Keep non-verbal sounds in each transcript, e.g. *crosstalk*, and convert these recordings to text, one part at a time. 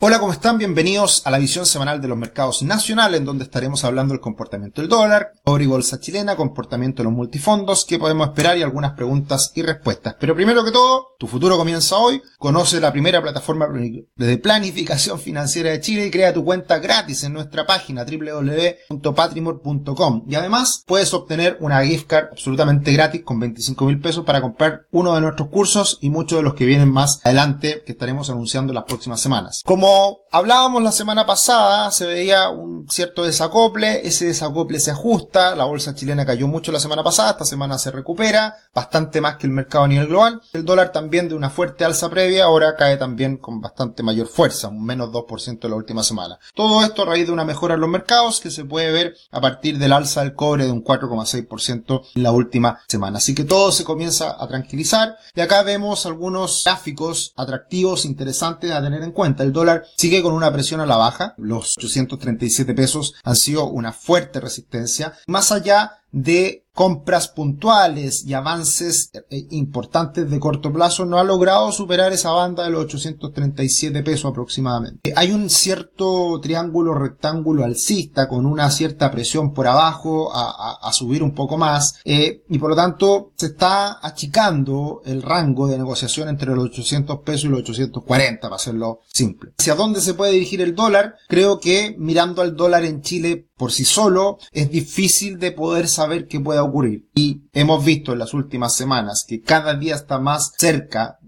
Hola, ¿cómo están? Bienvenidos a la visión semanal de los mercados nacionales, en donde estaremos hablando del comportamiento del dólar, oro y bolsa chilena, comportamiento de los multifondos, qué podemos esperar y algunas preguntas y respuestas. Pero primero que todo, tu futuro comienza hoy, conoce la primera plataforma de planificación financiera de Chile y crea tu cuenta gratis en nuestra página www.patrimor.com. Y además puedes obtener una gift card absolutamente gratis con 25 mil pesos para comprar uno de nuestros cursos y muchos de los que vienen más adelante que estaremos anunciando las próximas semanas. Como como hablábamos la semana pasada, se veía un cierto desacople, ese desacople se ajusta, la bolsa chilena cayó mucho la semana pasada, esta semana se recupera, bastante más que el mercado a nivel global. El dólar también de una fuerte alza previa, ahora cae también con bastante mayor fuerza, un menos 2% de la última semana. Todo esto a raíz de una mejora en los mercados que se puede ver a partir del alza del cobre de un 4,6% en la última semana. Así que todo se comienza a tranquilizar y acá vemos algunos gráficos atractivos, interesantes a tener en cuenta. El dólar sigue con una presión a la baja. Los 837 pesos han sido una fuerte resistencia. Más allá de compras puntuales y avances eh, importantes de corto plazo no ha logrado superar esa banda de los 837 pesos aproximadamente. Hay un cierto triángulo rectángulo alcista con una cierta presión por abajo a, subir un poco más eh, y por lo tanto se está achicando el rango de negociación entre los 800 pesos y los 840 para hacerlo simple. ¿Hacia dónde se puede dirigir el dólar? Creo que mirando al dólar en Chile por sí solo es difícil de poder saber qué puede ocurrir. Y hemos visto en las últimas semanas que cada día está más cerca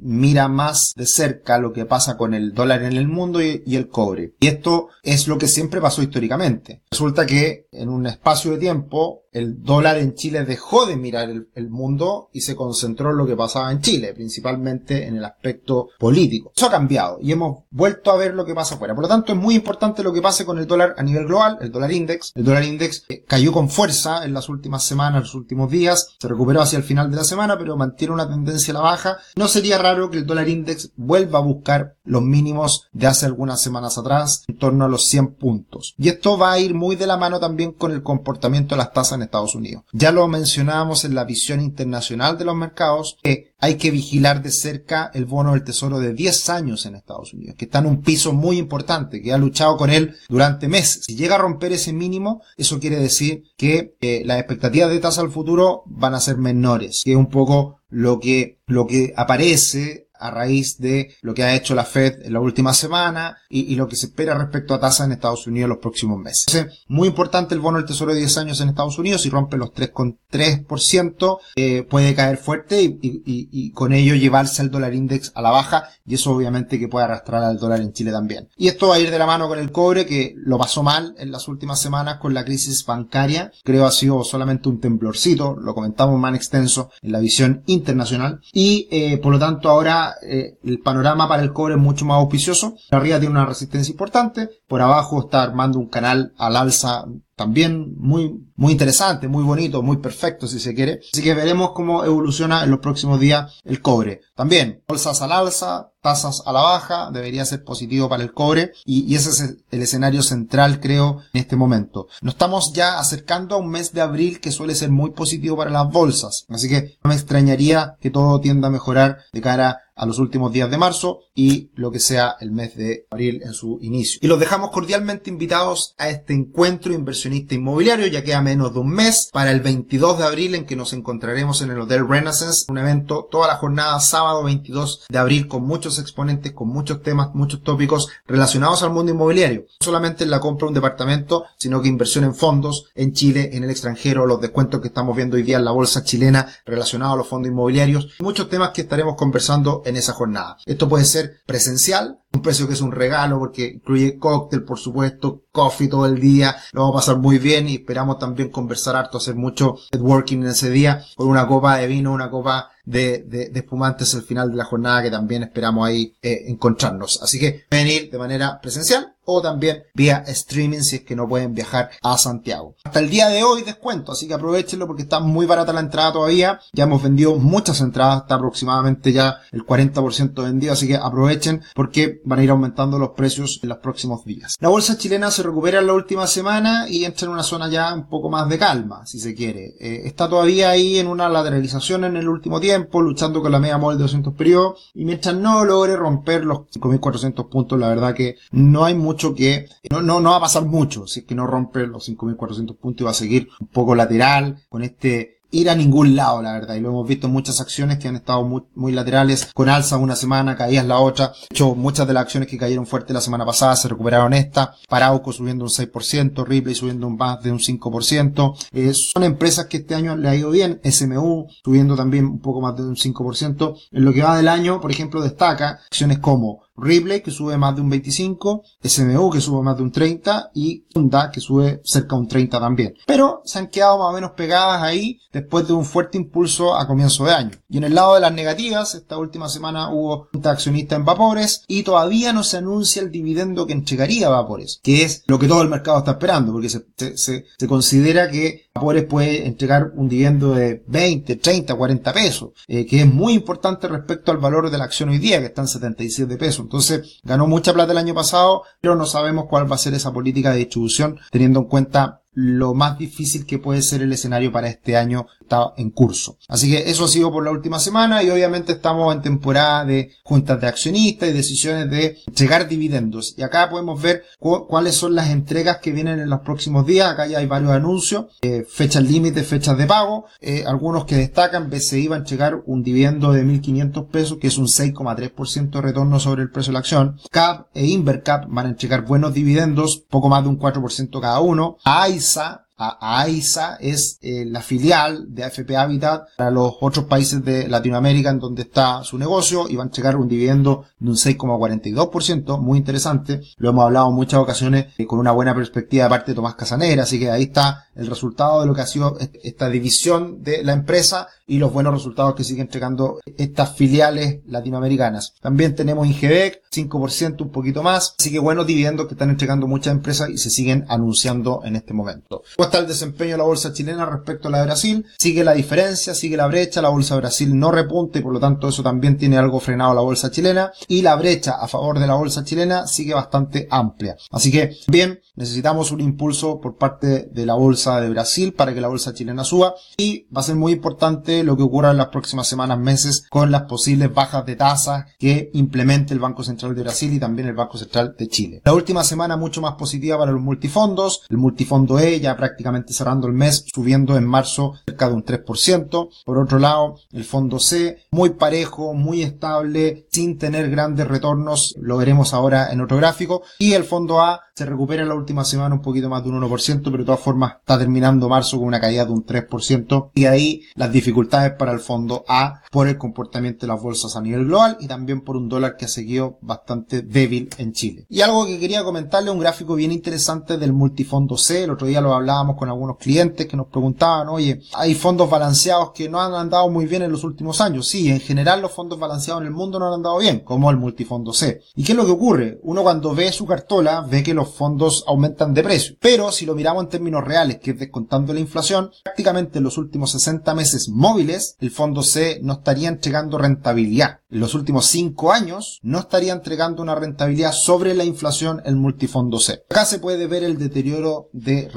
mira más de cerca lo que pasa con el dólar en el mundo y, el cobre. Y esto es lo que siempre pasó históricamente. Resulta que en un espacio de tiempo el dólar en Chile dejó de mirar el, mundo y se concentró en lo que pasaba en Chile, principalmente en el aspecto político. Eso ha cambiado y hemos vuelto a ver lo que pasa afuera. Por lo tanto, es muy importante lo que pase con el dólar a nivel global, el dólar index. El dólar index eh, cayó con fuerza en las últimas semanas, los últimos días, se recuperó hacia el final de la semana, pero mantiene una tendencia a la baja. No sería que el dólar index vuelva a buscar los mínimos de hace algunas semanas atrás, en torno a los 100 puntos. Y esto va a ir muy de la mano también con el comportamiento de las tasas en Estados Unidos. Ya lo mencionábamos en la visión internacional de los mercados, que hay que vigilar de cerca el bono del tesoro de 10 años en Estados Unidos, que está en un piso muy importante, que ha luchado con él durante meses. Si llega a romper ese mínimo, eso quiere decir que eh, las expectativas de tasa al futuro van a ser menores, que es un poco lo que, lo que aparece a raíz de lo que ha hecho la Fed en la última semana y, lo que se espera respecto a tasas en Estados Unidos en los próximos meses. Entonces, muy importante el bono del Tesoro de 10 años en Estados Unidos, si rompe los 3,3% eh, puede caer fuerte y, con ello llevarse al dólar index a la baja y eso obviamente que puede arrastrar al dólar en Chile también. Y esto va a ir de la mano con el cobre que lo pasó mal en las últimas semanas con la crisis bancaria. Creo ha sido solamente un temblorcito, lo comentamos más extenso en la visión internacional y eh, por lo tanto ahora eh, el panorama para el cobre es mucho más auspicioso. Arriba tiene una resistencia importante, por abajo está armando un canal al alza también muy, muy interesante, muy bonito, muy perfecto si se quiere. Así que veremos cómo evoluciona en los próximos días el cobre. También, bolsas al alza, tasas a la baja, debería ser positivo para el cobre y, ese es el escenario central creo en este momento. Nos estamos ya acercando a un mes de abril que suele ser muy positivo para las bolsas, así que no me extrañaría que todo tienda a mejorar de cara a los últimos días de marzo y lo que sea el mes de abril en su inicio. Y los dejamos cordialmente invitados a este encuentro inversionista inmobiliario, ya queda menos de un mes para el 22 de abril en que nos encontraremos en el Hotel Renaissance, un evento toda la jornada sábado 22 de abril con muchos exponentes, con muchos temas, muchos tópicos relacionados al mundo inmobiliario. No solamente en la compra de un departamento, sino que inversión en fondos en Chile, en el extranjero, los descuentos que estamos viendo hoy día en la bolsa chilena relacionados a los fondos inmobiliarios, muchos temas que estaremos conversando en esa jornada. Esto puede ser presencial, un precio que es un regalo porque incluye cóctel, por supuesto, coffee todo el día, lo vamos a pasar muy bien y esperamos también conversar harto, hacer mucho networking en ese día con una copa de vino, una copa de, espumantes al final de la jornada que también esperamos ahí eh, encontrarnos. Así que venir de manera presencial o también vía streaming si es que no pueden viajar a Santiago. Hasta el día de hoy descuento, así que aprovechenlo porque está muy barata la entrada todavía. Ya hemos vendido muchas entradas, está aproximadamente ya el 40% vendido, así que aprovechen porque van a ir aumentando los precios en los próximos días. La bolsa chilena se recupera en la última semana y entra en una zona ya un poco más de calma, si se quiere. Eh, está todavía ahí en una lateralización en el último tiempo tiempo, luchando con la media móvil de 200 periodos, y mientras no logre romper los 5.400 puntos, la verdad que no hay mucho que, no, no, no va a pasar mucho, si es que no rompe los 5.400 puntos y va a seguir un poco lateral con este ir a ningún lado, la verdad. Y lo hemos visto en muchas acciones que han estado muy, muy laterales, con alza una semana, caídas la otra. De hecho, muchas de las acciones que cayeron fuerte la semana pasada se recuperaron esta. Parauco subiendo un 6%, Ripley subiendo un más de un 5%. Eh, son empresas que este año le ha ido bien. SMU subiendo también un poco más de un 5%. En lo que va del año, por ejemplo, destaca acciones como Ripley que sube más de un 25, SMU que sube más de un 30 y Honda que sube cerca de un 30 también. Pero se han quedado más o menos pegadas ahí después de un fuerte impulso a comienzo de año. Y en el lado de las negativas, esta última semana hubo un accionista en Vapores y todavía no se anuncia el dividendo que entregaría Vapores, que es lo que todo el mercado está esperando, porque se considera que Vapores puede entregar un dividendo de 20, 30, 40 pesos, eh, que es muy importante respecto al valor de la acción hoy día, que está en 77 pesos. Entonces, ganó mucha plata el año pasado, pero no sabemos cuál va a ser esa política de distribución, teniendo en cuenta lo más difícil que puede ser el escenario para este año está en curso. Así que eso ha sido por la última semana y obviamente estamos en temporada de juntas de accionistas y decisiones de entregar dividendos. Y acá podemos ver cuáles son las entregas que vienen en los próximos días. Acá ya hay varios anuncios, eh, fechas límites, fechas de pago. Eh, algunos que destacan, BCI va a entregar un dividendo de 1.500 pesos, que es un 6,3% de retorno sobre el precio de la acción. CAP e Invercap van a entregar buenos dividendos, poco más de un 4% cada uno. AISA a AISA es eh, la filial de AFP Habitat para los otros países de Latinoamérica en donde está su negocio y va a entregar un dividendo de un 6,42%, muy interesante. Lo hemos hablado en muchas ocasiones eh, con una buena perspectiva de parte de Tomás Casanera, así que ahí está el resultado de lo que ha sido esta división de la empresa y los buenos resultados que sigue entregando estas filiales latinoamericanas. También tenemos Ingebec, 5%, un poquito más, así que buenos dividendos que están entregando muchas empresas y se siguen anunciando en este momento está el desempeño de la bolsa chilena respecto a la de Brasil. Sigue la diferencia, sigue la brecha, la bolsa de Brasil no repunta y por lo tanto eso también tiene algo frenado la bolsa chilena. Y la brecha a favor de la bolsa chilena sigue bastante amplia. Así que, bien, necesitamos un impulso por parte de la bolsa de Brasil para que la bolsa chilena suba. Y va a ser muy importante lo que ocurra en las próximas semanas, meses con las posibles bajas de tasas que implemente el Banco Central de Brasil y también el Banco Central de Chile. La última semana mucho más positiva para los multifondos. El multifondo E ya prácticamente cerrando el mes, subiendo en marzo cerca de un 3%. Por otro lado, el fondo C, muy parejo, muy estable, sin tener grandes retornos, lo veremos ahora en otro gráfico. Y el fondo A se recupera en la última semana un poquito más de un 1%, pero de todas formas está terminando marzo con una caída de un 3%. Y ahí las dificultades para el fondo A por el comportamiento de las bolsas a nivel global y también por un dólar que ha seguido bastante débil en Chile. Y algo que quería comentarle, un gráfico bien interesante del multifondo C. El otro día lo con algunos clientes que nos preguntaban, oye, hay fondos balanceados que no han andado muy bien en los últimos años. Sí, en general los fondos balanceados en el mundo no han andado bien, como el multifondo C. ¿Y qué es lo que ocurre? Uno cuando ve su cartola ve que los fondos aumentan de precio. Pero si lo miramos en términos reales, que es descontando la inflación, prácticamente en los últimos 60 meses móviles, el fondo C no estaría entregando rentabilidad. En los últimos 5 años no estaría entregando una rentabilidad sobre la inflación el multifondo C. Acá se puede ver el deterioro de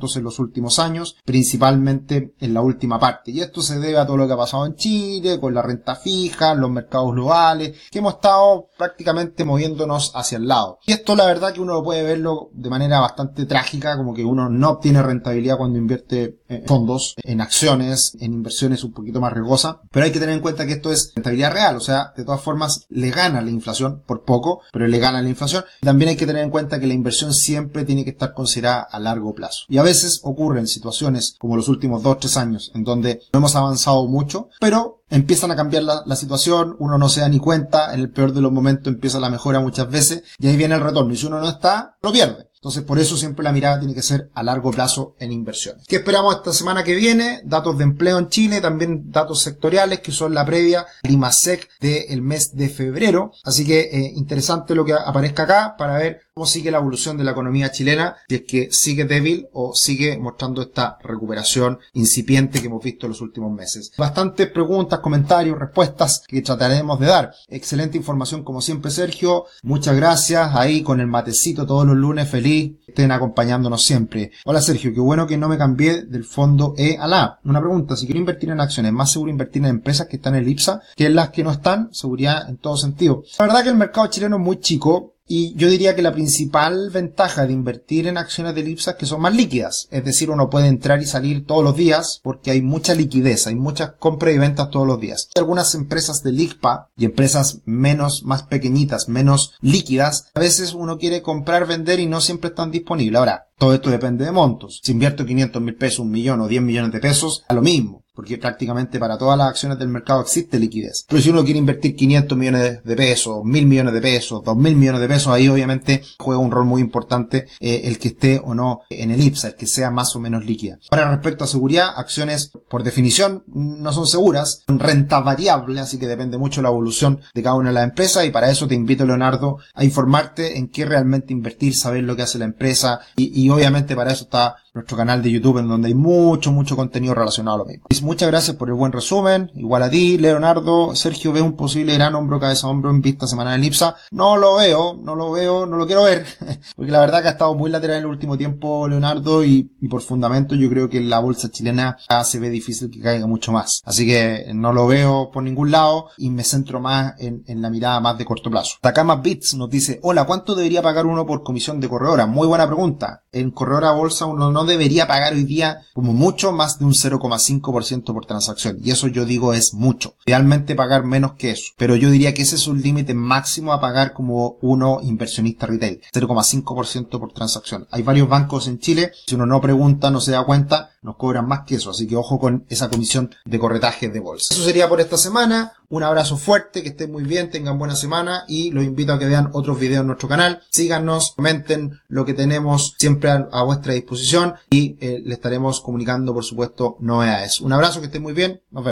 rendimientos en los últimos años, principalmente en la última parte. Y esto se debe a todo lo que ha pasado en Chile, con la renta fija, los mercados globales, que hemos estado prácticamente moviéndonos hacia el lado. Y esto la verdad que uno puede verlo de manera bastante trágica, como que uno no obtiene rentabilidad cuando invierte en fondos, en acciones, en inversiones un poquito más riesgosas. Pero hay que tener en cuenta que esto es rentabilidad real, o sea, de todas formas le gana la inflación por poco, pero le gana la inflación. También hay que tener en cuenta que la inversión siempre tiene que estar considerada a largo plazo. Y a veces ocurren situaciones como los últimos dos, tres años, en donde no hemos avanzado mucho, pero empiezan a cambiar la, la, situación, uno no se da ni cuenta, en el peor de los momentos empieza la mejora muchas veces, y ahí viene el retorno, y si uno no está, lo pierde. Entonces, por eso siempre la mirada tiene que ser a largo plazo en inversiones. ¿Qué esperamos esta semana que viene? Datos de empleo en Chile, también datos sectoriales que son la previa IMASEC del mes de febrero. Así que eh, interesante lo que aparezca acá para ver cómo sigue la evolución de la economía chilena, si es que sigue débil o sigue mostrando esta recuperación incipiente que hemos visto en los últimos meses. Bastantes preguntas, comentarios, respuestas que trataremos de dar. Excelente información como siempre, Sergio. Muchas gracias. Ahí con el matecito todos los lunes, feliz estén acompañándonos siempre. Hola Sergio, qué bueno que no me cambié del fondo E a la A. Una pregunta, si quiero invertir en acciones, ¿más seguro invertir en empresas que están en el IPSA que en las que no están? Seguridad en todo sentido. La verdad que el mercado chileno es muy chico y yo diría que la principal ventaja de invertir en acciones de IPSA es que son más líquidas. Es decir, uno puede entrar y salir todos los días porque hay mucha liquidez, hay muchas compras y ventas todos los días. Algunas empresas de ICPA y empresas menos, más pequeñitas, menos líquidas, a veces uno quiere comprar, vender y no siempre están disponibles. Ahora, todo esto depende de montos. Si invierto 500 mil pesos, un millón o 10 millones de pesos, a lo mismo porque prácticamente para todas las acciones del mercado existe liquidez. Pero si uno quiere invertir 500 millones de pesos, 1000 millones de pesos, 2000 millones de pesos, ahí obviamente juega un rol muy importante eh, el que esté o no en el IPSA, el que sea más o menos líquida. Ahora respecto a seguridad, acciones por definición no son seguras, son renta variable, así que depende mucho la evolución de cada una de las empresas y para eso te invito Leonardo a informarte en qué realmente invertir, saber lo que hace la empresa y, y obviamente para eso está nuestro canal de YouTube en donde hay mucho, mucho contenido relacionado a lo mismo. Muchas gracias por el buen resumen. Igual a ti, Leonardo. Sergio ve un posible gran hombro, cabeza, hombro en vista semana de Ipsa. No lo veo, no lo veo, no lo quiero ver. *laughs* Porque la verdad que ha estado muy lateral en el último tiempo, Leonardo, y, por fundamento yo creo que la bolsa chilena ya se ve difícil que caiga mucho más. Así que no lo veo por ningún lado y me centro más en, en la mirada más de corto plazo. Takama Bits nos dice, hola, ¿cuánto debería pagar uno por comisión de corredora? Muy buena pregunta. En corredora bolsa uno no no debería pagar hoy día como mucho más de un 0,5% por transacción. Y eso yo digo es mucho. Realmente pagar menos que eso. Pero yo diría que ese es un límite máximo a pagar como uno inversionista retail. 0,5% por transacción. Hay varios bancos en Chile. Si uno no pregunta, no se da cuenta, nos cobran más que eso. Así que ojo con esa comisión de corretaje de bolsa. Eso sería por esta semana. Un abrazo fuerte, que estén muy bien, tengan buena semana y los invito a que vean otros videos en nuestro canal. Síganos, comenten lo que tenemos siempre a, vuestra disposición y eh, le estaremos comunicando, por supuesto, novedades. Un abrazo, que estén muy bien, nos vemos.